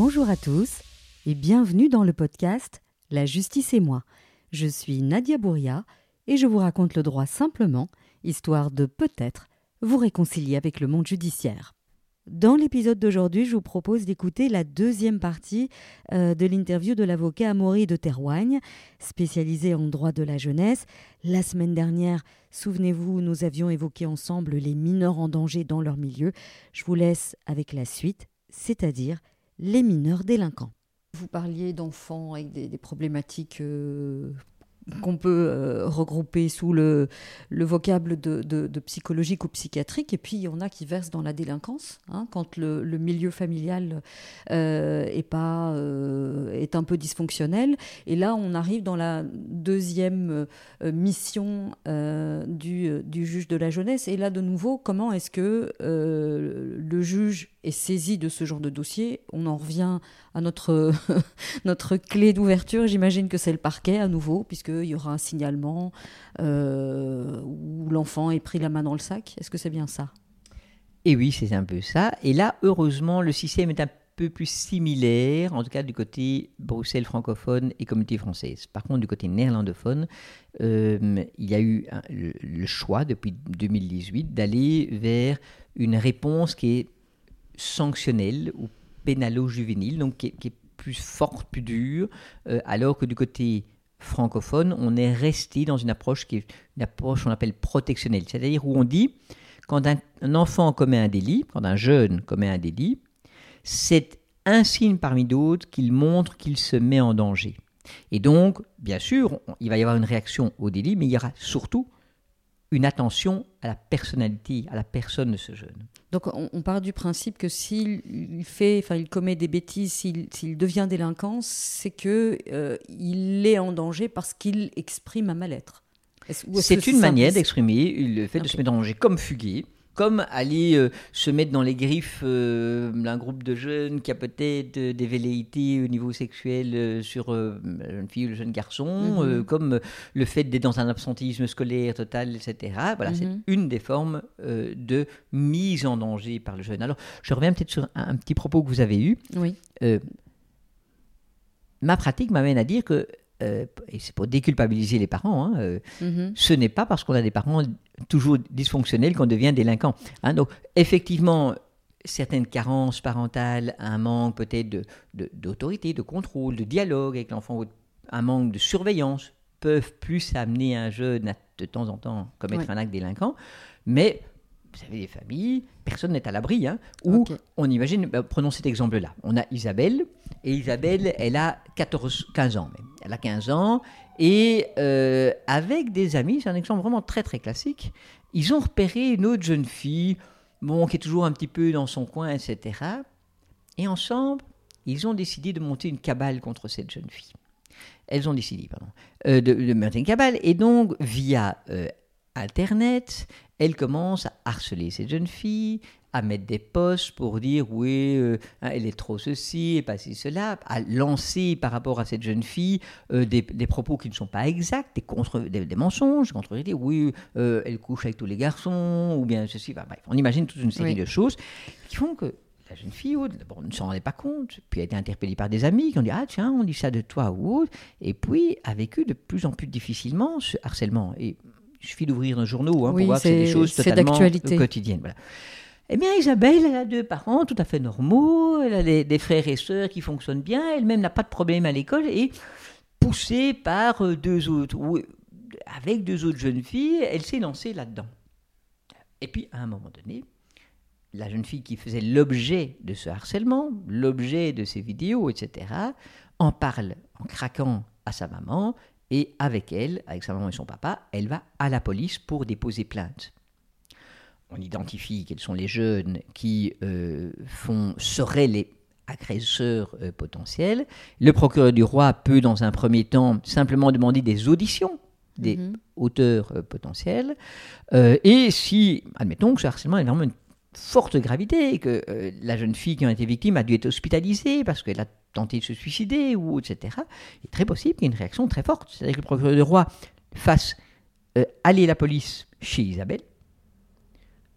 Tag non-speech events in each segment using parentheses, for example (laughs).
Bonjour à tous et bienvenue dans le podcast La justice et moi. Je suis Nadia Bouria et je vous raconte le droit simplement, histoire de peut-être vous réconcilier avec le monde judiciaire. Dans l'épisode d'aujourd'hui, je vous propose d'écouter la deuxième partie euh, de l'interview de l'avocat Amaury de Terroigne, spécialisé en droit de la jeunesse. La semaine dernière, souvenez-vous, nous avions évoqué ensemble les mineurs en danger dans leur milieu. Je vous laisse avec la suite, c'est-à-dire les mineurs délinquants. Vous parliez d'enfants avec des, problématiques euh, qu'on peut euh, regrouper sous le, le vocable de, de, psychologique ou psychiatrique, et puis il y en a qui versent dans la délinquance, hein, quand le, le, milieu familial euh, est, pas, euh, est un peu dysfonctionnel. Et là, on arrive dans la deuxième mission du, du, juge de la jeunesse. Et là, de nouveau, comment est-ce que le juge est saisi de ce genre de dossier? On en revient à notre, (laughs) notre clé d'ouverture. J'imagine que c'est le parquet à nouveau, puisqu'il y aura un signalement euh, où l'enfant est pris la main dans le sac. Est-ce que c'est bien ça? Et oui, c'est un peu ça. Et là, heureusement, le système est un peu plus similaire, en tout cas du côté Bruxelles francophone et communauté française. Par contre, du côté néerlandophone, euh, il y a eu le, choix depuis 2018 d'aller vers une réponse qui est sanctionnelle ou pénalo-juvénile, donc qui est, plus forte, plus dure, euh, alors que du côté francophone, on est resté dans une approche qui est une approche qu'on appelle protectionnelle, c'est-à-dire où on dit quand un, enfant commet un délit, quand un jeune commet un délit, c'est un signe parmi d'autres qu'il montre qu'il se met en danger. Et donc, bien sûr, il va y avoir une réaction au délit, mais il y aura surtout une attention à la personnalité, à la personne de ce jeune. Donc on, part du principe que s'il fait, enfin il commet des bêtises, s'il devient délinquant, c'est que euh, il est en danger parce qu'il exprime un mal-être. C'est une manière d'exprimer le fait de se mettre en danger comme fuguer comme aller euh, se mettre dans les griffes euh, d'un groupe de jeunes qui a peut-être euh, des velléités au niveau sexuel sur la jeune fille ou le jeune garçon, mhm. comme le fait d'être dans un absentéisme scolaire total, etc. Voilà, c'est mhm. une des formes de mise en danger par le jeune. Alors, je reviens peut-être sur un, un, petit propos que vous avez eu. Oui. ma pratique m'amène à dire que euh, et c'est pour déculpabiliser les parents, hein, euh, mhm. ce n'est pas parce qu'on a des parents toujours dysfonctionnels qu'on devient délinquant. Hein. donc, effectivement, certaines carences parentales, un manque peut-être d'autorité, de, de, contrôle, de dialogue avec l'enfant, un manque de surveillance peuvent plus amener un jeune à de temps en temps commettre un acte délinquant. Mais vous savez, les familles, personne n'est à l'abri, hein, où on imagine, bah, prenons cet exemple-là, on a Isabelle, et Isabelle, elle a 14, 15 ans même, elle a 15 ans, et euh, avec des amis, c'est un exemple vraiment très très classique, ils ont repéré une autre jeune fille, bon, qui est toujours un petit peu dans son coin, etc. Et ensemble, ils ont décidé de monter une cabale contre cette jeune fille. Elles ont décidé, pardon, euh, de, monter une cabale, et donc, via euh, Internet, elle commence à harceler cette jeune fille, à mettre des posts pour dire oui, euh, hein, elle est trop ceci et pas ci, cela, à lancer par rapport à cette jeune fille euh, des, propos qui ne sont pas exacts, des, contre, des, mensonges, contre oui, euh, elle couche avec tous les garçons, ou bien ceci, bref, on imagine toute une série de choses qui font que la jeune fille, d'abord, ne s'en rendait pas compte, puis a été interpellée par des amis qui ont dit Ah, tiens, on dit ça de toi ou autre, et puis a vécu de plus en plus difficilement ce harcèlement. Et il suffit d'ouvrir un journaux hein, pour voir que c'est des choses totalement quotidiennes. Voilà. Eh bien, Isabelle, elle a deux parents tout à fait normaux, elle a des, frères et sœurs qui fonctionnent bien, elle-même n'a pas de problème à l'école et poussée par euh, deux autres, ou avec deux autres jeunes filles, elle s'est lancée là-dedans. Et puis, à un moment donné, la jeune fille qui faisait l'objet de ce harcèlement, l'objet de ces vidéos, etc., en parle en craquant à sa maman, et avec elle, avec sa maman et son papa, elle va à la police pour déposer plainte. On identifie quels sont les jeunes qui euh, font, seraient les agresseurs euh, potentiels. Le procureur du roi peut, dans un premier temps, simplement demander des auditions des mhm. auteurs euh, potentiels. et si, admettons que ce harcèlement est vraiment une forte gravité que la jeune fille qui en été victime a dû être hospitalisée parce qu'elle a tenté de se suicider, ou etc., il est très possible qu'il y ait une réaction très forte. C'est-à-dire que le procureur du roi fasse euh, aller la police chez Isabelle.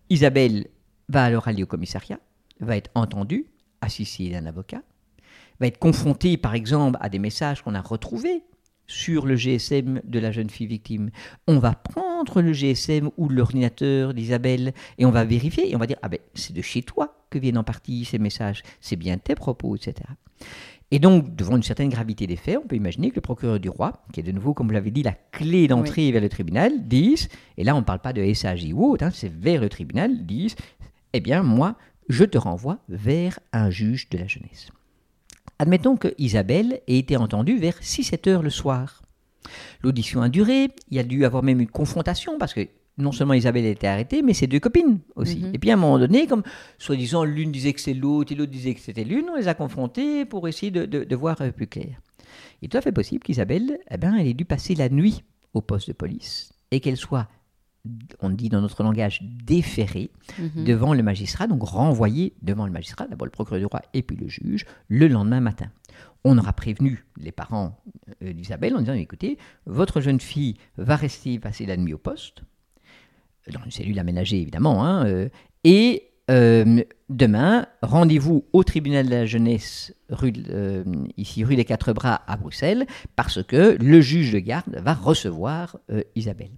Isabelle va alors aller au commissariat, va être entendue, assistée d'un avocat. va être confrontée, par exemple, à des messages qu'on a retrouvés sur le GSM de la jeune fille victime. On va prendre le GSM ou l'ordinateur d'Isabelle et on va vérifier et on va dire Ah ben, c'est de chez toi que viennent en partie ces messages, c'est bien tes propos, etc. Et donc, devant une certaine gravité des faits, on peut imaginer que le procureur du roi, qui est de nouveau, comme vous l'avez dit, la clé d'entrée vers le tribunal, dise, et là on ne parle pas de SAJ ou autre, hein, c'est vers le tribunal, dise Eh bien, moi, je te renvoie vers un juge de la jeunesse. Admettons que Isabelle ait été entendue vers 6-7 heures le soir. L'audition a duré, il y a dû avoir même une confrontation parce que non seulement Isabelle a été arrêtée, mais ses deux copines aussi. Mhm. Et puis à un moment donné, comme soi-disant l'une disait que c'est l'autre et l'autre disait que c'était l'une, on les a confrontées pour essayer de, voir euh, plus clair. Il est tout à fait possible qu'Isabelle, eh ben, elle ait dû passer la nuit au poste de police et qu'elle soit on dit dans notre langage, déféré mhm. devant le magistrat, donc renvoyé devant le magistrat, d'abord le procureur du roi et puis le juge, le lendemain matin. On aura prévenu les parents euh, d'Isabelle en disant, écoutez, votre jeune fille va rester passer la nuit au poste, dans une cellule aménagée évidemment, hein, euh, et euh, demain, rendez-vous au tribunal de la jeunesse, ici rue des Quatre Bras à Bruxelles, parce que le juge de garde va recevoir Isabelle.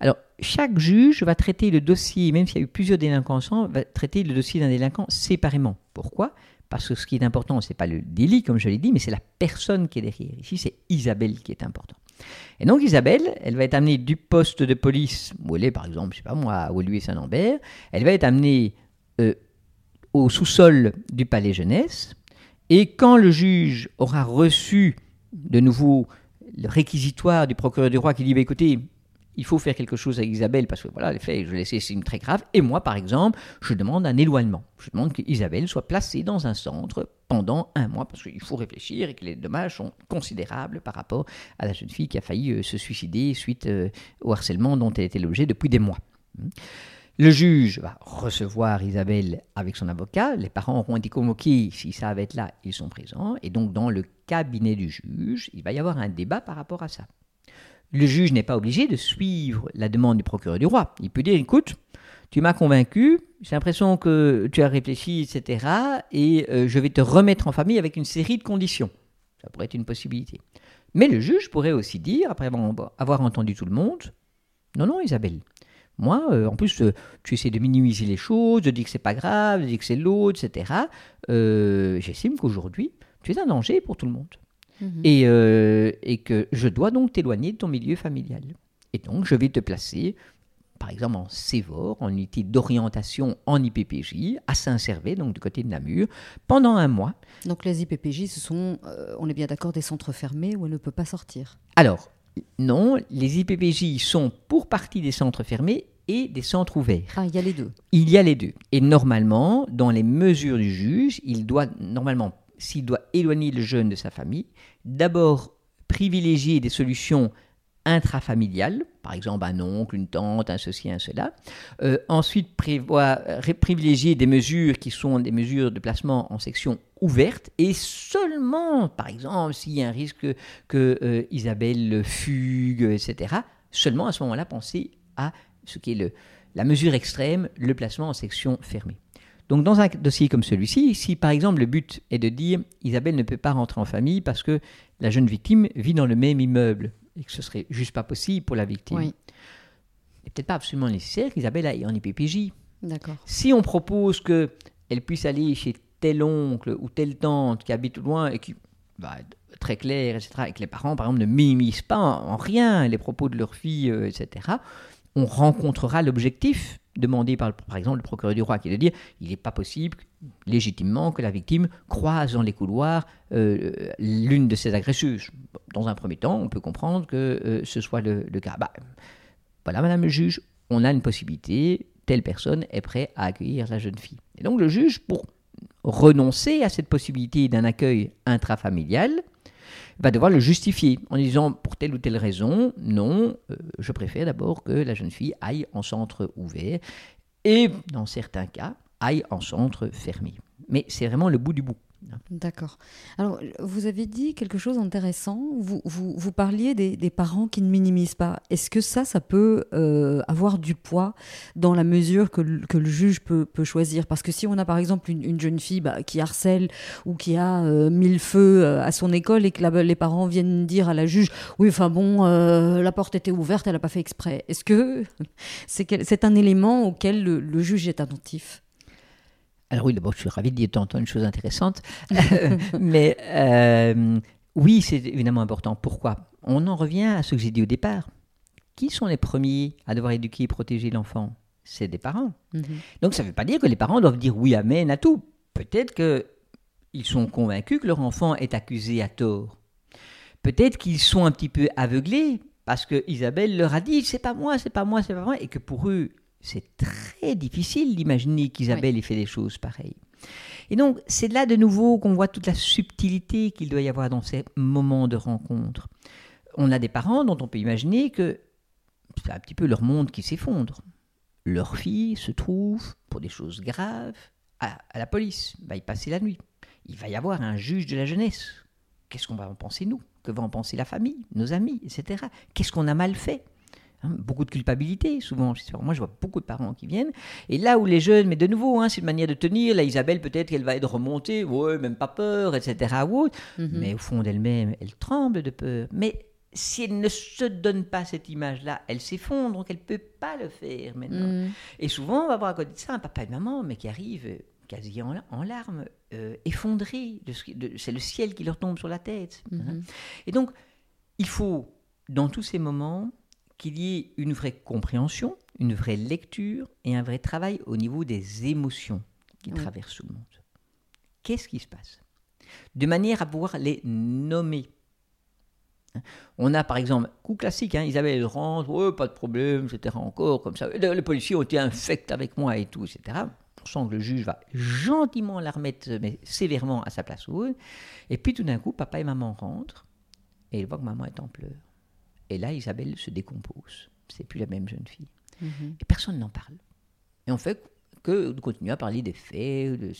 Alors, chaque juge va traiter le dossier, même s'il y a eu plusieurs délinquants ensemble, va traiter le dossier d'un délinquant séparément. Pourquoi? Parce que ce qui est important, ce n'est pas le délit, comme je l'ai dit, mais c'est la personne qui est derrière. Ici, c'est Isabelle qui est important. Et donc, Isabelle, elle va être amenée du poste de police, où elle est, par exemple, je sais pas moi, à Louis Saint-Lambert, elle va être amenée euh, au sous-sol du palais jeunesse, et quand le juge aura reçu de nouveau le réquisitoire du procureur du roi qui dit bah, écoutez, il faut faire quelque chose avec Isabelle parce que voilà, les faits, je laisse c'est très grave. Et moi, par exemple, je demande un éloignement. Je demande qu'Isabelle soit placée dans un centre pendant un mois parce qu'il faut réfléchir et que les dommages sont considérables par rapport à la jeune fille qui a failli euh, se suicider suite euh, au harcèlement dont elle était logée depuis des mois. Hmm. Le juge va recevoir Isabelle avec son avocat. Les parents auront été convoqués. S'ils savent être là, ils sont présents. Et donc, dans le cabinet du juge, il va y avoir un débat par rapport à ça le juge n'est pas obligé de suivre la demande du procureur du roi. Il peut dire, écoute, tu m'as convaincu, j'ai l'impression que tu as réfléchi, etc., et euh, je vais te remettre en famille avec une série de conditions. Ça pourrait être une possibilité. Mais le juge pourrait aussi dire, après avoir entendu tout le monde, non, non, Isabelle, moi, euh, en plus, euh, tu essaies de minimiser les choses, de dire que c'est pas grave, de dire que c'est l'autre, etc. J'estime qu'aujourd'hui, tu es un danger pour tout le monde. Mhm. Euh, et, que je dois donc t'éloigner de ton milieu familial. Et donc, je vais te placer, par exemple, en Cévor, en unité d'orientation en IPPJ, à Saint-Servais, donc du côté de Namur, pendant un mois. Donc, les IPPJ, ce sont, euh, on est bien d'accord, des centres fermés où elle ne peut pas sortir Alors, non, les IPPJ sont pour partie des centres fermés et des centres ouverts. Ah, il y a les deux. Il y a les deux. Et normalement, dans les mesures du juge, il doit normalement s'il doit éloigner le jeune de sa famille, d'abord privilégier des solutions intrafamiliales, par exemple un oncle, une tante, un ceci, un cela. Euh, ensuite, privilégier des mesures qui sont des mesures de placement en section ouverte et seulement, par exemple, s'il y a un risque que euh, Isabelle fugue, etc., seulement à ce moment-là penser à ce qui est la mesure extrême, le placement en section fermée. Donc dans un dossier comme celui-ci, si par exemple le but est de dire Isabelle ne peut pas rentrer en famille parce que la jeune victime vit dans le même immeuble et que ce serait juste pas possible pour la victime, oui. il n'est peut-être pas absolument nécessaire qu'Isabelle aille en IPPJ. D'accord. Si on propose qu'elle puisse aller chez tel oncle ou telle tante qui habite loin et qui va être très clair, etc., et que les parents, par exemple, ne minimisent pas en, rien les propos de leur fille, euh, etc., on rencontrera l'objectif demandé par, par exemple le procureur du roi, qui est de dire il n'est pas possible légitimement que la victime croise dans les couloirs euh, l'une de ses agresseuses. Dans un premier temps, on peut comprendre que euh, ce soit le, cas. Bah, voilà, Madame le juge, on a une possibilité, telle personne est prête à accueillir la jeune fille. Et donc le juge, pour renoncer à cette possibilité d'un accueil intrafamilial, va devoir le justifier en disant pour telle ou telle raison, non, euh, je préfère d'abord que la jeune fille aille en centre ouvert et dans certains cas aille en centre fermé. Mais c'est vraiment le bout du bout. D'accord. Alors, vous avez dit quelque chose d'intéressant. Vous, vous, parliez des, parents qui ne minimisent pas. Est-ce que ça, ça peut euh, avoir du poids dans la mesure que, le, juge peut, choisir? Parce que si on a par exemple une, une jeune fille bah, qui harcèle ou qui a euh, mis le feu euh, à son école et que les parents viennent dire à la juge Oui, enfin bon, euh, la porte était ouverte, elle n'a pas fait exprès. Est-ce que (laughs) c'est un élément auquel le juge est attentif? Alors oui, d'abord, je suis ravi d'entendre une chose intéressante. (laughs) mais euh, oui, c'est évidemment important. Pourquoi? On en revient à ce que j'ai dit au départ. Qui sont les premiers à devoir éduquer et protéger l'enfant? C'est des parents. Mm -hmm. Donc ça ne veut pas dire que les parents doivent dire oui, amen à tout. Peut-être qu'ils sont convaincus que leur enfant est accusé à tort. Peut-être qu'ils sont un petit peu aveuglés parce que Isabelle leur a dit c'est pas moi, c'est pas moi, c'est pas moi, et que pour eux c'est très difficile d'imaginer qu'Isabelle oui. ait fait des choses pareilles. Et donc, c'est là de nouveau qu'on voit toute la subtilité qu'il doit y avoir dans ces moments de rencontre. On a des parents dont on peut imaginer que c'est un petit peu leur monde qui s'effondre. Leur fille se trouve, pour des choses graves, à, à la police, va y passer la nuit. Il va y avoir un juge de la jeunesse. Qu'est-ce qu'on va en penser nous? Que va en penser la famille, nos amis, etc. Qu'est-ce qu'on a mal fait? Hein, beaucoup de culpabilité, souvent. Moi, je vois beaucoup de parents qui viennent. Et là où les jeunes, mais de nouveau, hein, c'est une manière de tenir. Là, Isabelle, peut-être qu'elle va être remontée, ouais, même pas peur, etc. Ou mm -hmm. Mais au fond d'elle-même, elle tremble de peur. Mais si elle ne se donne pas cette image-là, elle s'effondre, donc elle ne peut pas le faire maintenant. Mm -hmm. Et souvent, on va voir à côté de ça un papa et une maman, mais qui arrivent quasi en, en larmes, euh, effondrés. C'est le ciel qui leur tombe sur la tête. Mm -hmm. hein. Et donc, il faut, dans tous ces moments, qu'il y ait une vraie compréhension, une vraie lecture et un vrai travail au niveau des émotions qui oui. traversent tout le monde. Qu'est-ce qui se passe? De manière à pouvoir les nommer. On a par exemple, coup classique, hein, Isabelle rentre, ouais, pas de problème, etc. Encore comme ça. Les policiers ont été infects avec moi et tout, etc. On sent que le juge va gentiment la remettre, mais sévèrement à sa place. Et puis tout d'un coup, papa et maman rentrent et ils voient que maman est en pleurs. Et là, Isabelle se décompose. C'est plus la même jeune fille. -hmm. Et personne n'en parle. Et on fait que de continuer à parler des faits. De.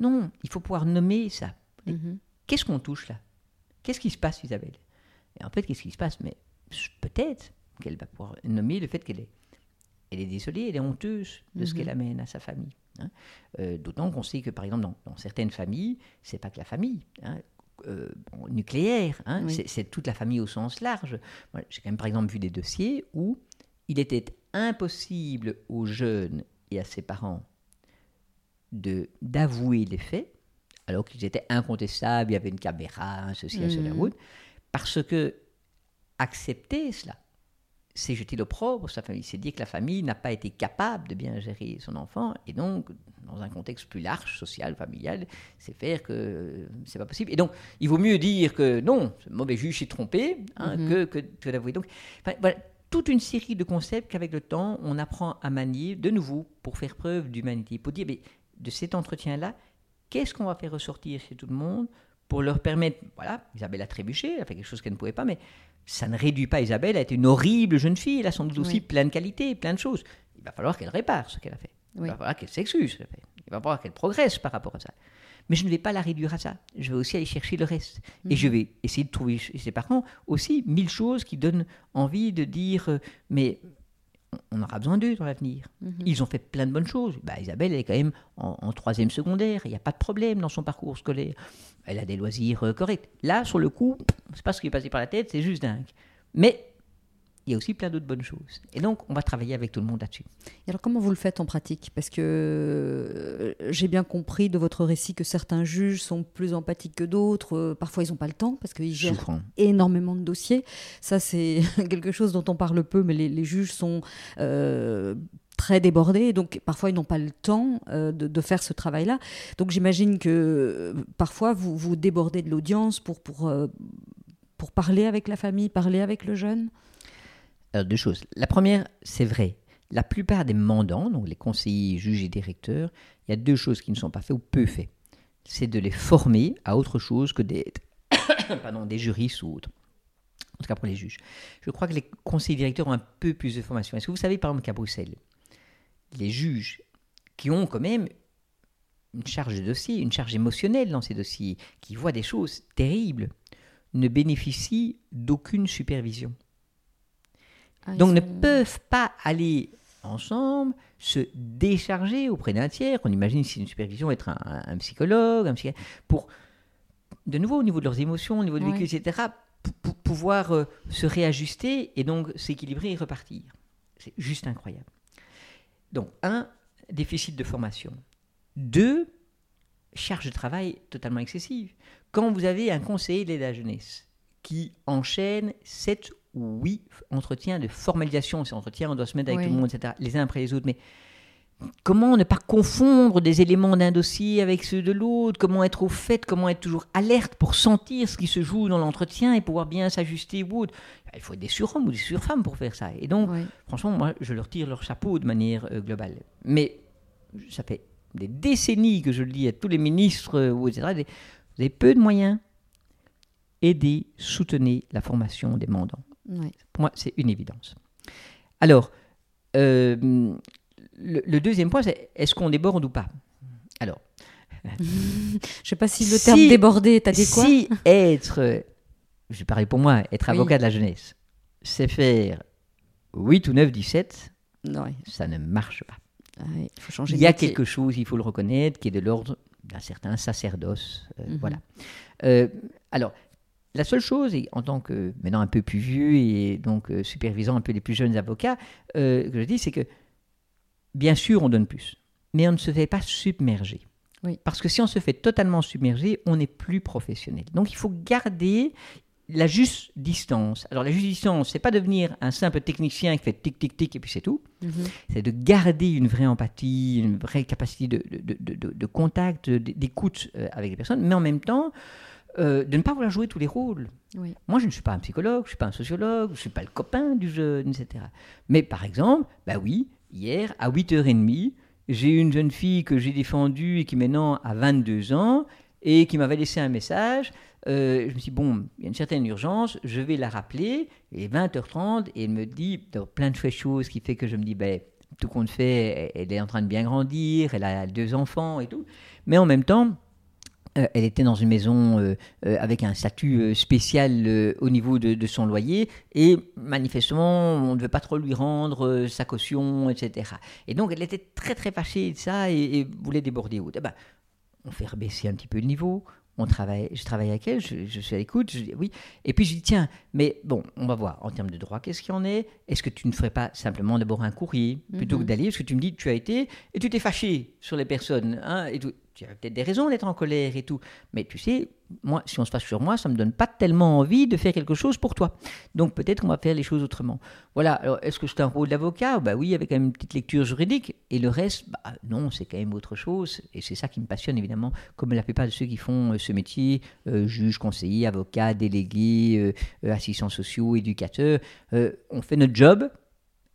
Non, il faut pouvoir nommer ça. -hmm. Qu'est-ce qu'on touche là? Qu'est-ce qui se passe, Isabelle? Et en fait, qu'est-ce qui se passe? Mais peut-être qu'elle va pouvoir nommer le fait qu'elle est, elle est désolée, elle est honteuse de ce qu'elle amène à sa famille. Hein. Euh, D'autant qu'on sait que, par exemple, dans, dans certaines familles, c'est pas que la famille. Hein euh, bon, nucléaire, hein, oui. c'est toute la famille au sens large. J'ai quand même par exemple vu des dossiers où il était impossible aux jeunes et à ses parents d'avouer les faits, alors qu'ils étaient incontestables, il y avait une caméra, ceci, mmh. cela, parce que accepter cela, c'est jeter l'opprobre sa famille. C'est dire que la famille n'a pas été capable de bien gérer son enfant. Et donc, dans un contexte plus large, social, familial, c'est faire que c'est pas possible. Et donc, il vaut mieux dire que non, ce mauvais juge s'est trompé hein, mm -hmm. que, que, que d'avouer. Donc, enfin, voilà, toute une série de concepts qu'avec le temps, on apprend à manier de nouveau pour faire preuve d'humanité. Pour dire, mais, de cet entretien-là, qu'est-ce qu'on va faire ressortir chez tout le monde pour leur permettre, voilà, Isabelle a trébuché, elle a fait quelque chose qu'elle ne pouvait pas, mais ça ne réduit pas Isabelle à être une horrible jeune fille. Elle a sans doute aussi oui. plein de qualités, plein de choses. Il va falloir qu'elle répare ce qu'elle a fait. Oui. Il va falloir qu'elle s'excuse. Il va falloir qu'elle progresse par rapport à ça. Mais je ne vais pas la réduire à ça. Je vais aussi aller chercher le reste. Et je vais essayer de trouver chez ses parents aussi mille choses qui donnent envie de dire euh, mais on aura besoin d'eux dans l'avenir. -hmm. Ils ont fait plein de bonnes choses. Bah, Isabelle, elle est quand même en, en troisième secondaire. Il n'y a pas de problème dans son parcours scolaire. Elle a des loisirs euh, corrects. Là, sur le coup, c'est pas ce qui est passé par la tête, c'est juste dingue. Mais il y a aussi plein d'autres bonnes choses. Et donc, on va travailler avec tout le monde là-dessus. Et alors, comment vous le faites en pratique? Parce que euh, j'ai bien compris de votre récit que certains juges sont plus empathiques que d'autres. Euh, parfois, ils n'ont pas le temps parce qu'ils gèrent Souffrant. énormément de dossiers. Ça, c'est (laughs) quelque chose dont on parle peu, mais les, les juges sont... Euh, très débordés, donc parfois ils n'ont pas le temps euh, de, de, faire ce travail-là. Donc j'imagine que euh, parfois vous vous débordez de l'audience pour, pour, euh, pour parler avec la famille, parler avec le jeune? Deux choses. La première, c'est vrai. La plupart des mandants, donc les conseillers, juges et directeurs, il y a deux choses qui ne sont pas faites ou peu faites. C'est de les former à autre chose que des, (coughs) pardon, des juristes ou autres en tout cas pour les juges. Je crois que les conseillers directeurs ont un peu plus de formation. Est-ce que vous savez par exemple qu'à Bruxelles, les juges qui ont quand même une charge de dossier, une charge émotionnelle dans ces dossiers, qui voient des choses terribles, ne bénéficient d'aucune supervision? Ah, Donc ne peuvent pas aller ensemble se décharger auprès d'un tiers. On imagine si une supervision être un, psychologue, un psychiatre, pour de nouveau au niveau de leurs émotions, au niveau de vécu, etc., pour pouvoir euh, se réajuster et donc s'équilibrer et repartir. C'est juste incroyable. Donc, un, déficit de formation. Deux, charge de travail totalement excessive. Quand vous avez un conseiller de la jeunesse qui enchaîne 7 ou 8 entretiens de formalisation, ces entretiens, on doit se mettre avec tout le monde, etc., les uns après les autres, mais comment ne pas confondre des éléments d'un dossier avec ceux de l'autre, comment être au fait, comment être toujours alerte pour sentir ce qui se joue dans l'entretien et pouvoir bien s'ajuster ou autre? Il faut être des surhommes ou des surfemmes pour faire ça. Et donc, franchement, moi, je leur tire leur chapeau de manière euh, globale. Mais ça fait des décennies que je le dis à tous les ministres, euh, etc. Vous avez peu de moyens. Aidez, soutenez la formation des mandants. Pour moi, c'est une évidence. Alors, euh, le, deuxième point, c'est est-ce qu'on déborde ou pas? Alors. (laughs) je ne sais pas si le terme déborder est adéquat. Si être, je parle pour moi, être avocat de la jeunesse, c'est faire 8 ou 9, 17, ça ne marche pas. il, faut changer il y a quelque chose, il faut le reconnaître, qui est de l'ordre d'un certain sacerdoce. Euh, mhm. Voilà. Euh, alors, la seule chose, en tant que maintenant un peu plus vieux et donc euh, supervisant un peu les plus jeunes avocats, que je dis, c'est que bien sûr, on donne plus, mais on ne se fait pas submerger. Parce que si on se fait totalement submerger, on n'est plus professionnel. Donc il faut garder la juste distance. Alors la juste distance, c'est pas devenir un simple technicien qui fait tic tic tic et puis c'est tout. Mhm. C'est de garder une vraie empathie, une vraie capacité de, de, contact, d'écoute euh, avec les personnes, mais en même temps euh, de ne pas vouloir jouer tous les rôles. Moi, je ne suis pas un psychologue, je ne suis pas un sociologue, je ne suis pas le copain du jeune, etc. Mais par exemple, bah oui, hier, à 8h30, j'ai une jeune fille que j'ai défendue et qui maintenant a 22 ans et qui m'avait laissé un message. Euh, je me suis dit, bon, il y a une certaine urgence, je vais la rappeler. Est 20h30 et elle me dit plein de choses qui fait que je me dis, ben, tout compte fait, elle est en train de bien grandir, elle a deux enfants et tout. Mais en même temps, euh, elle était dans une maison euh, euh, avec un statut spécial au niveau de, son loyer et manifestement on ne veut pas trop lui rendre sa caution, etc. Et donc elle était très très fâchée de ça et, voulait déborder. Eh ben, on fait rebaisser un petit peu le niveau, on travaille, je travaille avec elle, je, suis à l'écoute, oui. Et puis je dis, tiens, mais bon, on va voir, en termes de droit, qu'est-ce qu'il y en est? Est-ce que tu ne ferais pas simplement d'abord un courrier? Plutôt que mhm. d'aller Parce que tu me dis, tu as été et tu t'es fâché sur les personnes. Hein, et tout tu as peut-être des raisons d'être en colère et tout. Mais tu sais, moi, si on se passe sur moi, ça ne me donne pas tellement envie de faire quelque chose pour toi. Donc peut-être qu'on va faire les choses autrement. Voilà, alors est-ce que c'est un rôle d'avocat? Bah oui, avec une petite lecture juridique. Et le reste, bah non, c'est quand même autre chose. Et c'est ça qui me passionne évidemment, comme la plupart de ceux qui font euh, ce métier, euh, juge, conseiller, avocat, délégué, euh, assistants sociaux, éducateurs. on fait notre job.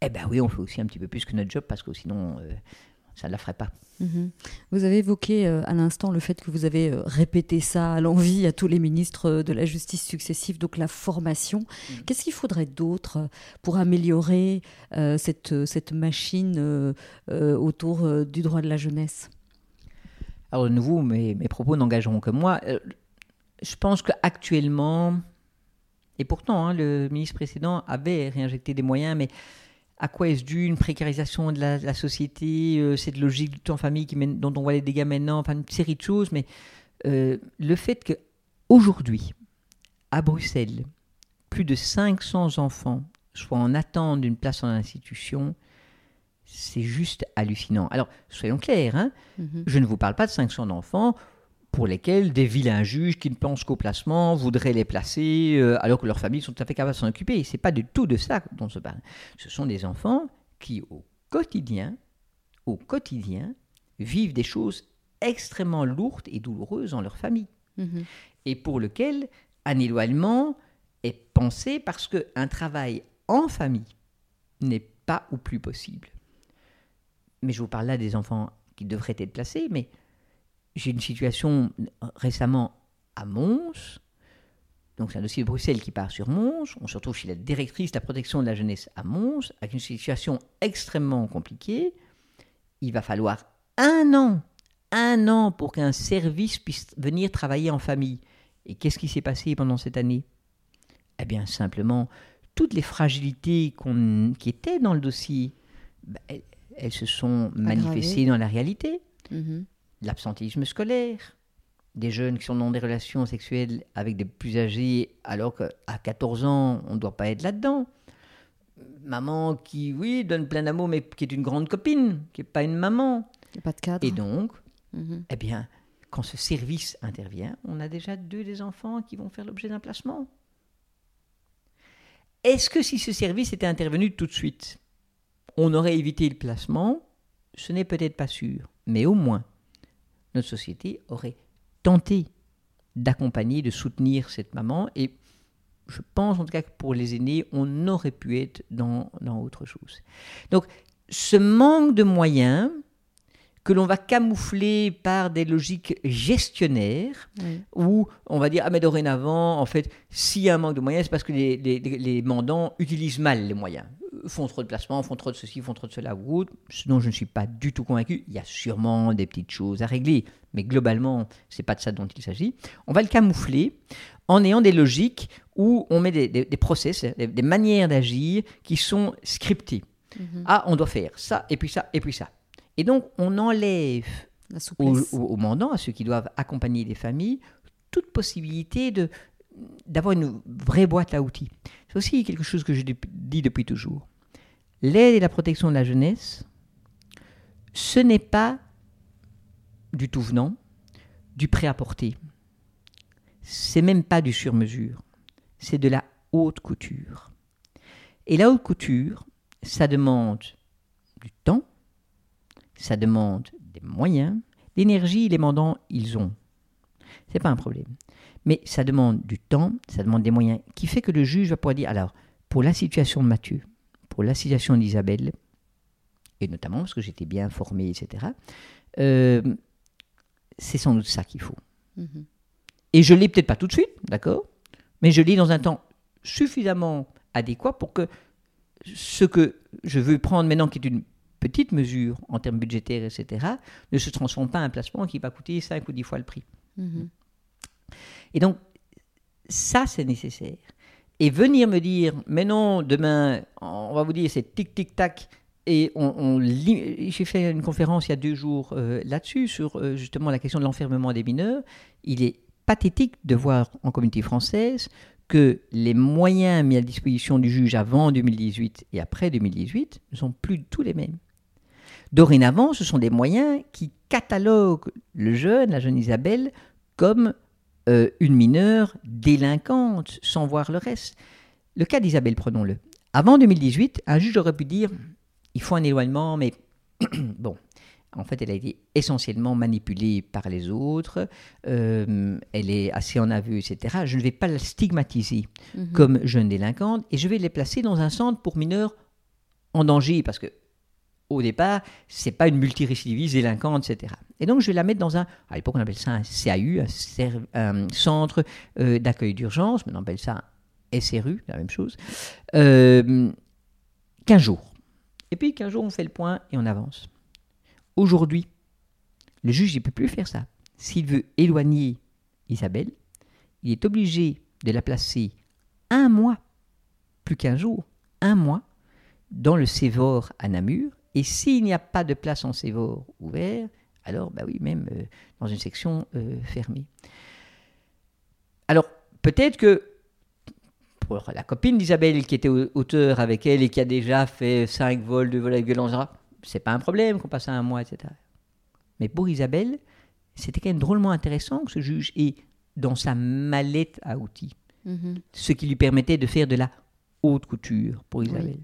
Eh ben oui, on fait aussi un petit peu plus que notre job parce que sinon ça ne la ferait pas. Mhm. Vous avez évoqué euh, à l'instant le fait que vous avez euh, répété ça à l'envie à tous les ministres euh, de la justice successifs, donc la formation. Mhm. Qu'est-ce qu'il faudrait d'autre pour améliorer cette, cette machine autour du droit de la jeunesse? Alors de nouveau, mes, mes propos n'engageront que moi. je pense qu'actuellement, et pourtant hein, le ministre précédent avait réinjecté des moyens, mais à quoi est-ce dû une précarisation de la, société, euh, cette logique du temps en famille qui dont on voit les dégâts maintenant, enfin une série de choses, mais euh, le fait qu'aujourd'hui, à Bruxelles, plus de 500 enfants soient en attente d'une place en institution, c'est juste hallucinant. Alors, soyons clairs, hein, mm-hmm. je ne vous parle pas de 500 enfants pour lesquels des vilains juges qui ne pensent qu'au placement voudraient les placer euh, alors que leurs familles sont tout à fait capables de s'en occuper. Ce n'est pas du tout de ça dont on se parle. Ce sont des enfants qui, au quotidien, au quotidien, vivent des choses extrêmement lourdes et douloureuses dans leur famille. Mhm. Et pour lequel un éloignement est pensé parce qu'un travail en famille n'est pas ou plus possible. Mais je vous parle là des enfants qui devraient être placés, mais j'ai une situation récemment à Mons. Donc c'est un dossier de Bruxelles qui part sur Mons. On se retrouve chez la directrice de la protection de la jeunesse à Mons, avec une situation extrêmement compliquée. Il va falloir un an un an pour qu'un service puisse venir travailler en famille. Et qu'est-ce qui s'est passé pendant cette année? Eh bien, simplement, toutes les fragilités qui étaient dans le dossier, ben, elles, se sont manifestées dans la réalité. Mm-hmm. L'absentéisme scolaire, des jeunes qui sont dans des relations sexuelles avec des plus âgés, alors qu'à 14 ans, on ne doit pas être là-dedans. Maman qui, oui, donne plein d'amour, mais qui est une grande copine, qui n'est pas une maman. pas de cadre. Et donc, mm-hmm. eh bien, quand ce service intervient, on a déjà deux des enfants qui vont faire l'objet d'un placement. Est-ce que si ce service était intervenu tout de suite, on aurait évité le placement? Ce n'est peut-être pas sûr, mais au moins, notre société aurait tenté d'accompagner, de soutenir cette maman, et je pense en tout cas que pour les aînés, on aurait pu être dans, dans autre chose. Donc, ce manque de moyens, que l'on va camoufler par des logiques gestionnaires, où on va dire, ah mais dorénavant, en fait, s'il y a un manque de moyens, c'est parce que les, les, mandants utilisent mal les moyens, font trop de placements, font trop de ceci, font trop de cela ou autre, ce dont je ne suis pas du tout convaincu. Il y a sûrement des petites choses à régler, mais globalement, c'est pas de ça dont il s'agit. On va le camoufler en ayant des logiques où on met des, des process, des, manières d'agir qui sont scriptées. Mhm. Ah, on doit faire ça, et puis ça, et puis ça. Et donc, on enlève aux, mandants, à ceux qui doivent accompagner les familles, toute possibilité de d'avoir une vraie boîte à outils. C'est aussi quelque chose que je dis depuis toujours. L'aide et la protection de la jeunesse, ce n'est pas du tout venant, du prêt-à-porter. C'est même pas du sur-mesure. C'est de la haute couture. Et la haute couture, ça demande du temps, ça demande des moyens. L'énergie, les mandants, ils ont. C'est pas un problème. Mais ça demande du temps, ça demande des moyens, qui fait que le juge va pouvoir dire alors, pour la situation de Mathieu, pour la situation d'Isabelle, et notamment parce que j'étais bien formé, etc., euh, c'est sans doute ça qu'il faut. Mhm. Et je ne l'ai peut-être pas tout de suite, d'accord Mais je l'ai dans un temps suffisamment adéquat pour que ce que je veux prendre maintenant, qui est une petite mesure en termes budgétaires, etc., ne se transforme pas en un placement qui va coûter 5 ou 10 fois le prix. Mhm. Et donc, ça, c'est nécessaire. Et venir me dire, mais non, demain, on va vous dire, c'est tic-tic-tac, et on, j'ai fait une conférence il y a deux jours euh, là-dessus, sur euh, justement la question de l'enfermement des mineurs. Il est pathétique de voir en communauté française que les moyens mis à disposition du juge avant 2018 et après 2018 ne sont plus du tout les mêmes. Dorénavant, ce sont des moyens qui cataloguent le jeune, la jeune Isabelle, comme euh, une mineure délinquante, sans voir le reste. Le cas d'Isabelle, prenons-le. Avant 2018, un juge aurait pu dire il faut un éloignement, mais (clears throat) bon, en fait, elle a été essentiellement manipulée par les autres, euh, elle est assez en aveu, etc. Je ne vais pas la stigmatiser mhm. comme jeune délinquante et je vais les placer dans un centre pour mineurs en danger, parce que au départ, c'est pas une multirécidiviste délinquante, etc. Et donc, je vais la mettre dans un, à l'époque, on appelle ça un CAU, un, centre euh, d'accueil d'urgence, mais on appelle ça un SRU, la même chose, euh, 15 jours. Et puis, 15 jours, on fait le point et on avance. Aujourd'hui, le juge ne peut plus faire ça. S'il veut éloigner Isabelle, il est obligé de la placer un mois, plus qu'un jour, un mois, dans le Sévor à Namur, et s'il n'y a pas de place en Sévor ouvert, alors, bah oui, même euh, dans une section euh, fermée. Alors, peut-être que pour la copine d'Isabelle qui était auteur avec elle et qui a déjà fait 5 vols, de vols avec violence, c'est pas un problème qu'on passe à un mois, etc. Mais pour Isabelle, c'était quand même drôlement intéressant que ce juge ait dans sa mallette à outils, mm-hmm. ce qui lui permettait de faire de la haute couture pour Isabelle.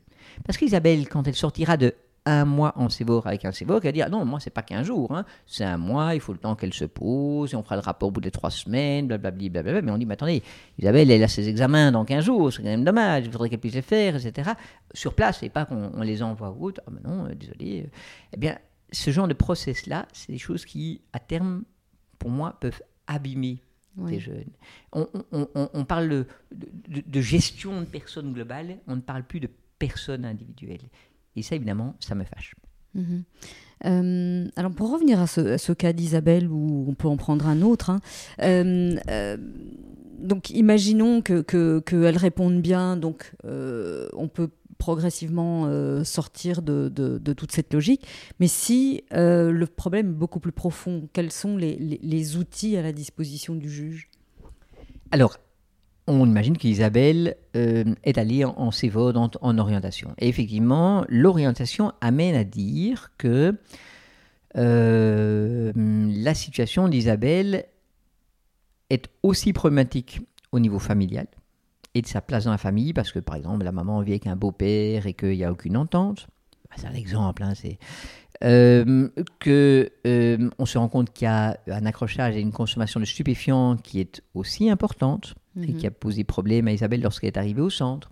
Parce qu'Isabelle, quand elle sortira de un mois en sévor avec un sévor, qui va dire non, moi c'est pas qu'un jour, hein. c'est un mois, il faut le temps qu'elle se pose, et on fera le rapport au bout des trois semaines, blablabla, blablabla. Mais on dit, mais attendez, Isabelle, elle a ses examens dans 15 jours, c'est quand même dommage, il faudrait qu'elle puisse les faire, etc. Sur place, et pas qu'on les envoie ou autre. Ah ben non, euh, désolé. Euh. Eh bien, ce genre de process-là, c'est des choses qui, à terme, pour moi, peuvent abîmer les jeunes. On, parle de, de gestion de personnes globales, on ne parle plus de personnes individuelles. Et ça, évidemment, ça me fâche. Mhm. Euh, alors pour revenir à ce, cas d'Isabelle, où on peut en prendre un autre, hein, euh, donc imaginons qu'elle que, que réponde bien, donc on peut progressivement sortir de, de, toute cette logique. Mais si le problème est beaucoup plus profond, quels sont les, les, les outils à la disposition du juge? Alors, on imagine qu'Isabelle euh, est allée en, en en, orientation. Et effectivement, l'orientation amène à dire que euh, la situation d'Isabelle est aussi problématique au niveau familial et de sa place dans la famille, parce que par exemple, la maman vit avec un beau-père et qu'il n'y a aucune entente. Bah, c'est un exemple, hein, c'est euh, que on se rend compte qu'il y a un accrochage et une consommation de stupéfiants qui est aussi importante et qui a mhm. posé problème à Isabelle lorsqu'elle est arrivée au centre.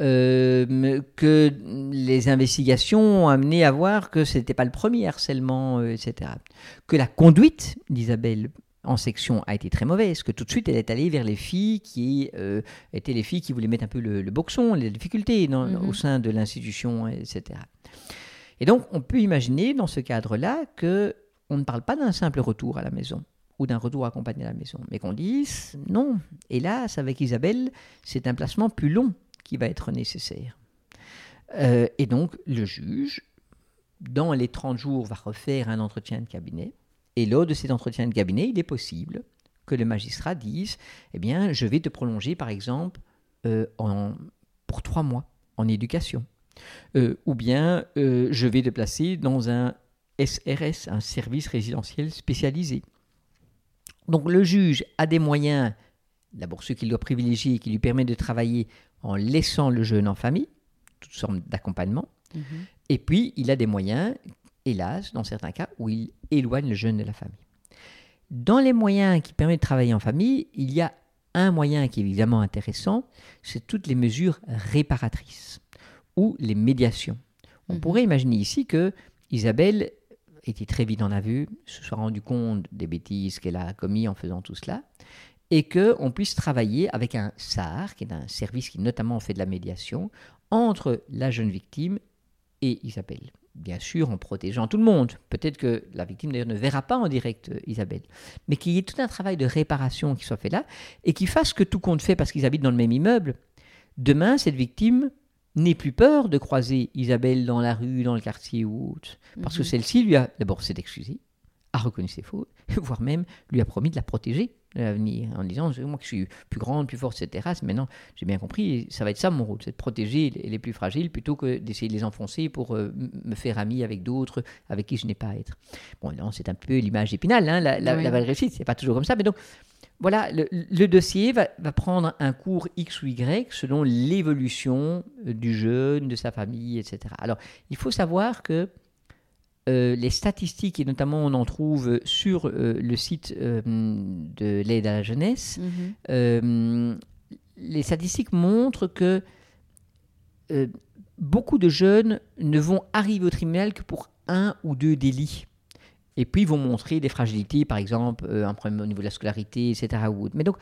Euh, que les investigations ont amené à voir que ce n'était pas le premier harcèlement, etc. Que la conduite d'Isabelle en section a été très mauvaise, que tout de suite elle est allée vers les filles qui étaient les filles qui voulaient mettre un peu le, boxon, les difficultés mhm. au sein de l'institution, etc. Et donc, on peut imaginer dans ce cadre-là que on ne parle pas d'un simple retour à la maison ou d'un retour accompagné à la maison, mais qu'on dise non. Hélas, avec Isabelle, c'est un placement plus long qui va être nécessaire. Euh, et donc, le juge, dans les 30 jours, va refaire un entretien de cabinet. Et lors de cet entretien de cabinet, il est possible que le magistrat dise Eh bien, je vais te prolonger, par exemple, euh, pour trois mois en éducation. Euh, ou bien je vais te placer dans un SRS, un service résidentiel spécialisé. Donc le juge a des moyens, d'abord ceux qu'il doit privilégier, qui lui permettent de travailler en laissant le jeune en famille, toutes sortes d'accompagnement, mhm. et puis il a des moyens, hélas, dans certains cas, où il éloigne le jeune de la famille. Dans les moyens qui permettent de travailler en famille, il y a un moyen qui est évidemment intéressant, c'est toutes les mesures réparatrices ou les médiations. On mhm. pourrait imaginer ici que Isabelle était très vite en vue, se soit rendu compte des bêtises qu'elle a commis en faisant tout cela, et qu'on puisse travailler avec un SAR, qui est un service qui notamment fait de la médiation, entre la jeune victime et Isabelle. Bien sûr, en protégeant tout le monde. Peut-être que la victime d'ailleurs ne verra pas en direct euh, Isabelle, mais qu'il y ait tout un travail de réparation qui soit fait là, et qui fasse que tout compte fait parce qu'ils habitent dans le même immeuble. Demain, cette victime n'ait plus peur de croiser Isabelle dans la rue, dans le quartier ou autre. Parce que mhm. celle-ci lui a d'abord s'est excusée, a reconnu ses fautes, (laughs) voire même lui a promis de la protéger de l'avenir, en disant moi que je suis plus grande, plus forte, etc. Maintenant, j'ai bien compris, ça va être ça mon rôle, c'est de protéger les, plus fragiles plutôt que d'essayer de les enfoncer pour euh, me faire ami avec d'autres avec qui je n'ai pas à être. Bon, non, c'est un peu l'image épinale, hein, la, la, la réussite, c'est pas toujours comme ça, mais donc voilà, le, dossier va, prendre un cours X ou Y selon l'évolution euh, du jeune, de sa famille, etc. Alors, il faut savoir que euh, les statistiques, et notamment on en trouve sur euh, le site de l'aide à la jeunesse, mhm. les statistiques montrent que beaucoup de jeunes ne vont arriver au tribunal que pour un ou deux délits. Et puis, ils vont montrer des fragilités, par exemple, euh, un problème au niveau de la scolarité, etc. Mais donc,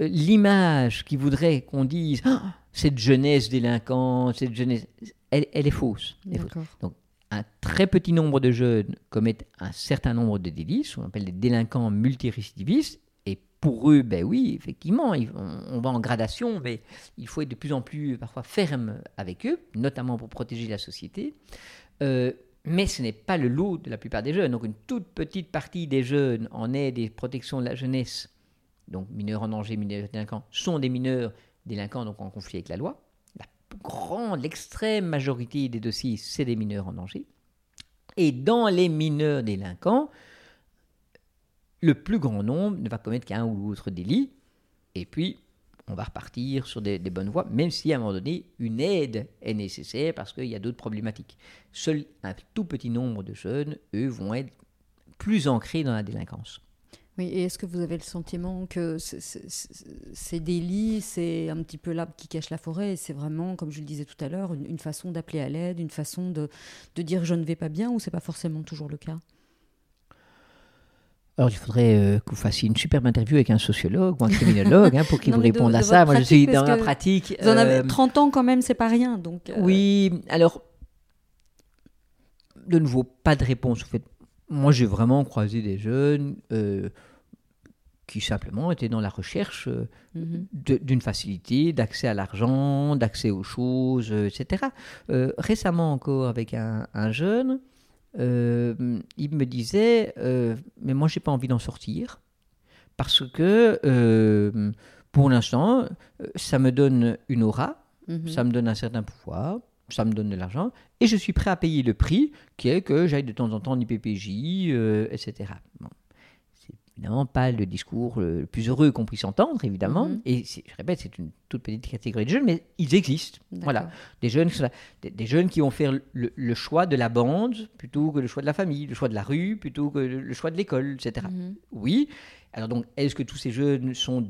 euh, l'image qui voudrait qu'on dise ah, cette jeunesse délinquante, cette jeunesse, elle, est fausse. Donc, un très petit nombre de jeunes commettent un certain nombre de délits, ce qu'on appelle des délinquants multirécidivistes. Et pour eux, ben oui, effectivement, on, va en gradation, mais il faut être de plus en plus parfois ferme avec eux, notamment pour protéger la société. Euh, mais ce n'est pas le lot de la plupart des jeunes. Donc une toute petite partie des jeunes en aide et protection de la jeunesse, donc mineurs en danger, mineurs délinquants, sont des mineurs délinquants, donc en conflit avec la loi. Grande, l'extrême majorité des dossiers, c'est des mineurs en danger. Et dans les mineurs délinquants, le plus grand nombre ne va commettre qu'un ou l'autre délit. Et puis, on va repartir sur des, bonnes voies, même si à un moment donné, une aide est nécessaire parce qu'il y a d'autres problématiques. Seul un tout petit nombre de jeunes, eux, vont être plus ancrés dans la délinquance. Oui, et est-ce que vous avez le sentiment que ces délits, c'est un petit peu l'arbre qui cache la forêt, c'est vraiment, comme je le disais tout à l'heure, une, façon d'appeler à l'aide, une façon de, de dire je ne vais pas bien, ou c'est pas forcément toujours le cas? Alors, il faudrait euh, que vous fassiez une superbe interview avec un sociologue ou un criminologue hein, pour (laughs) qu'il vous réponde à ça. Moi, je suis dans la pratique. Vous en avez 30 euh, ans quand même, c'est pas rien. Donc, euh. Oui, alors, de nouveau, pas de réponse. En fait, moi, j'ai vraiment croisé des jeunes euh, qui simplement étaient dans la recherche euh, mhm. d'une facilité, d'accès à l'argent, d'accès aux choses, etc. récemment encore, avec un, jeune, il me disait, mais moi, j'ai pas envie d'en sortir parce que pour l'instant, ça me donne une aura, mhm. ça me donne un certain pouvoir, ça me donne de l'argent, et je suis prêt à payer le prix, qui est que j'aille de temps en temps en IPPJ, euh, etc. Bon. C'est évidemment pas le discours le plus heureux qu'on puisse entendre, évidemment, mhm. et je répète, c'est une toute petite catégorie de jeunes, mais ils existent. Voilà, des jeunes, des, jeunes qui vont faire le, choix de la bande plutôt que le choix de la famille, le choix de la rue plutôt que le, choix de l'école, etc. Mhm. Oui. Alors donc, est-ce que tous ces jeunes sont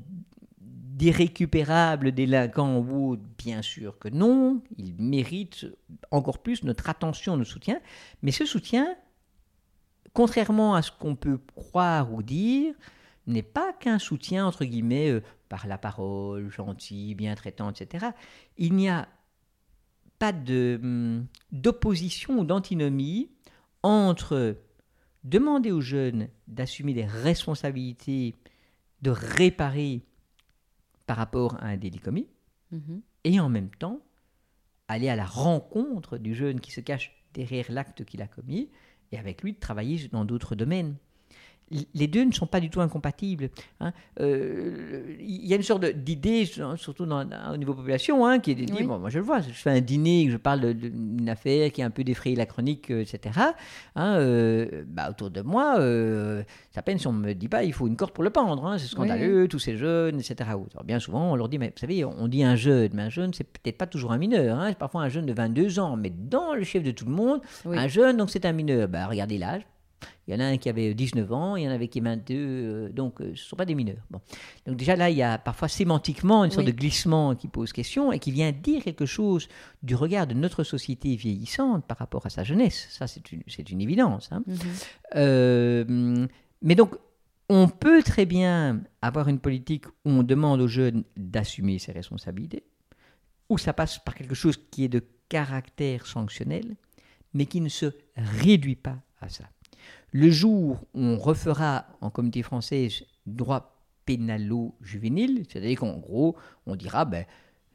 d'irrécupérables délinquants ou bien sûr que non, ils méritent encore plus notre attention, notre soutien, mais ce soutien, contrairement à ce qu'on peut croire ou dire, n'est pas qu'un soutien, entre guillemets, euh, par la parole, gentil, bien traitant, etc. Il n'y a pas hum, d'opposition ou d'antinomie entre demander aux jeunes d'assumer des responsabilités, de réparer par rapport à un délit commis, mhm. et en même temps aller à la rencontre du jeune qui se cache derrière l'acte qu'il a commis, et avec lui de travailler dans d'autres domaines les deux ne sont pas du tout incompatibles. Hein. Euh, il y a une sorte d'idée, surtout au niveau population, hein, qui est de dire, bon, moi je le vois, je fais un dîner, je parle d'une affaire qui a un peu défrayé la chronique, euh, etc. Hein, euh, bah, autour de moi, c'est à peine si on ne me dit pas, il faut une corde pour le pendre, c'est scandaleux, tous ces jeunes, etc. bien souvent, on leur dit, mais vous savez, on dit un jeune, mais un jeune, c'est peut-être pas toujours un mineur, c'est parfois un jeune de 22 ans, mais dans le chef de tout le monde, un jeune, donc c'est un mineur. Bah, regardez l'âge, il y en a un qui avait 19 ans, il y en avait qui 22, euh, donc euh, ce ne sont pas des mineurs. Bon. Donc déjà là, il y a parfois sémantiquement une sorte de glissement qui pose question et qui vient dire quelque chose du regard de notre société vieillissante par rapport à sa jeunesse. Ça, c'est une, une, évidence. Hein. Mhm. Euh, mais donc, on peut très bien avoir une politique où on demande aux jeunes d'assumer ses responsabilités, où ça passe par quelque chose qui est de caractère sanctionnel, mais qui ne se réduit pas à ça. Le jour où on refera en communauté française droit pénalo-juvénile, c'est-à-dire qu'en gros, on dira, ben,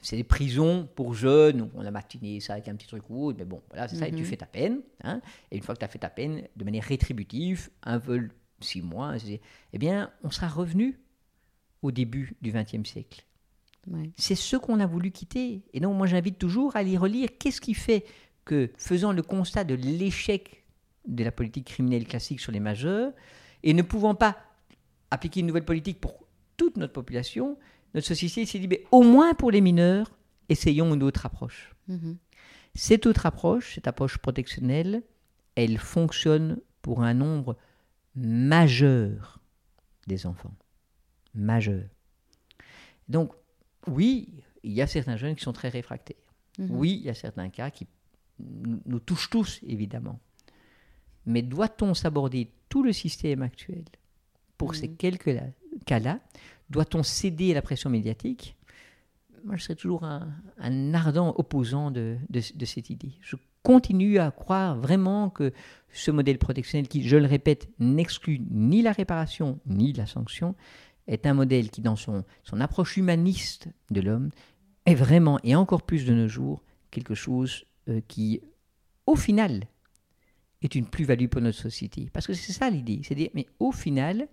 c'est des prisons pour jeunes, on a matiné ça avec un petit truc ou autre, mais bon, voilà, c'est ça, et tu mhm. fais ta peine. Hein, et une fois que tu as fait ta peine, de manière rétributive, un vol six mois, eh bien, on sera revenu au début du XXe siècle. C'est ce qu'on a voulu quitter. Et donc, moi, j'invite toujours à aller relire qu'est-ce qui fait que, faisant le constat de l'échec de la politique criminelle classique sur les majeurs, et ne pouvant pas appliquer une nouvelle politique pour toute notre population, notre société s'est dit, mais au moins pour les mineurs, essayons une autre approche. Mhm. Cette autre approche, cette approche protectionnelle, elle fonctionne pour un nombre majeur des enfants. Majeur. Donc, oui, il y a certains jeunes qui sont très réfractaires. Mhm. Oui, il y a certains cas qui nous touchent tous, évidemment. Mais doit-on s'aborder tout le système actuel pour ces mm. quelques cas-là Doit-on céder à la pression médiatique? Moi, je serais toujours un, ardent opposant de, cette idée. Je continue à croire vraiment que ce modèle protectionnel, qui, je le répète, n'exclut ni la réparation ni la sanction, est un modèle qui, dans son, son approche humaniste de l'homme, est vraiment, et encore plus de nos jours, quelque chose euh, qui, au final, est une plus-value pour notre société. Parce que c'est ça l'idée. C'est dire, mais au final,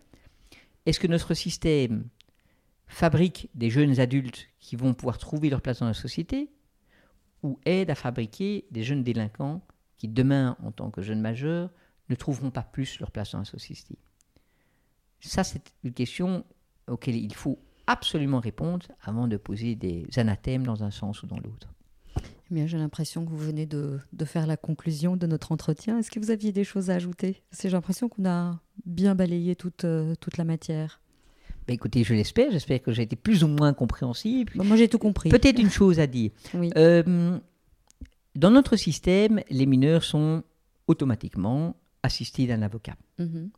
est-ce que notre système fabrique des jeunes adultes qui vont pouvoir trouver leur place dans la société ou aide à fabriquer des jeunes délinquants qui, demain, en tant que jeunes majeurs, ne trouveront pas plus leur place dans la société? Ça, c'est une question auquel il faut absolument répondre avant de poser des anathèmes dans un sens ou dans l'autre. Eh j'ai l'impression que vous venez de, faire la conclusion de notre entretien. Est-ce que vous aviez des choses à ajouter? J'ai l'impression qu'on a bien balayé toute, euh, toute la matière. Ben écoutez, je l'espère. J'espère que j'ai été plus ou moins compréhensible. moi, j'ai tout compris. Peut-être une chose à dire. (laughs) Euh, dans notre système, les mineurs sont automatiquement assistés d'un avocat. Mhm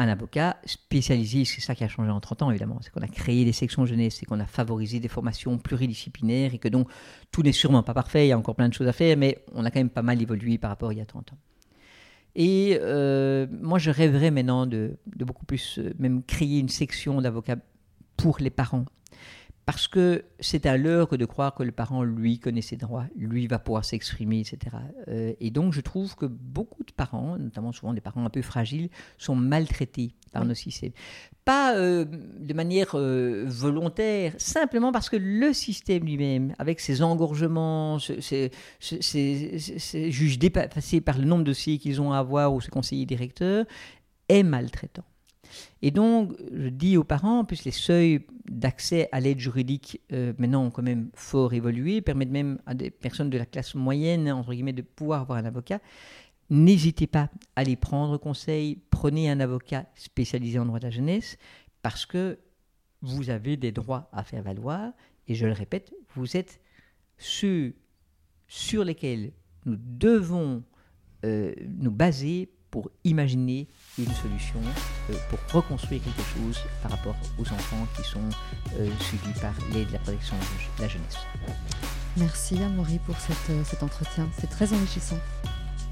un avocat spécialisé, c'est ça qui a changé en 30 ans évidemment, c'est qu'on a créé des sections jeunesse, c'est qu'on a favorisé des formations pluridisciplinaires et que donc tout n'est sûrement pas parfait, il y a encore plein de choses à faire, mais on a quand même pas mal évolué par rapport à il y a 30 ans. Et euh, moi, je rêverais maintenant de, beaucoup plus, euh, même créer une section d'avocats pour les parents. Parce que c'est un leurre que de croire que le parent, lui, connaît ses droits, lui va pouvoir s'exprimer, etc. Euh, et donc, je trouve que beaucoup de parents, notamment souvent des parents un peu fragiles, sont maltraités par nos systèmes. Pas euh, de manière euh, volontaire, simplement parce que le système lui-même, avec ses engorgements, ses, juges dépassés par le nombre de dossiers qu'ils ont à avoir ou ses conseillers directeurs, est maltraitant. Et donc, je dis aux parents, en plus les seuils d'accès à l'aide juridique euh, maintenant ont quand même fort évolué, permettent même à des personnes de la classe moyenne, entre guillemets, de pouvoir avoir un avocat. N'hésitez pas à aller prendre conseil, prenez un avocat spécialisé en droit de la jeunesse, parce que vous avez des droits à faire valoir, et je le répète, vous êtes ceux sur lesquels nous devons euh, nous baser pour imaginer une solution euh, pour reconstruire quelque chose par rapport aux enfants qui sont euh, suivis par l'aide de la protection de la jeunesse. Merci Amaury pour euh, cet entretien, c'est très enrichissant.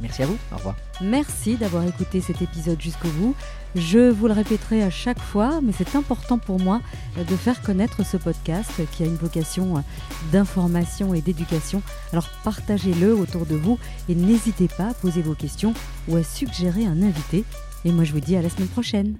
Merci à vous. Au revoir. Merci d'avoir écouté cet épisode jusqu'au bout. Je vous le répéterai à chaque fois, mais c'est important pour moi de faire connaître ce podcast qui a une vocation d'information et d'éducation. Alors partagez-le autour de vous et n'hésitez pas à poser vos questions ou à suggérer un invité. Et moi je vous dis à la semaine prochaine.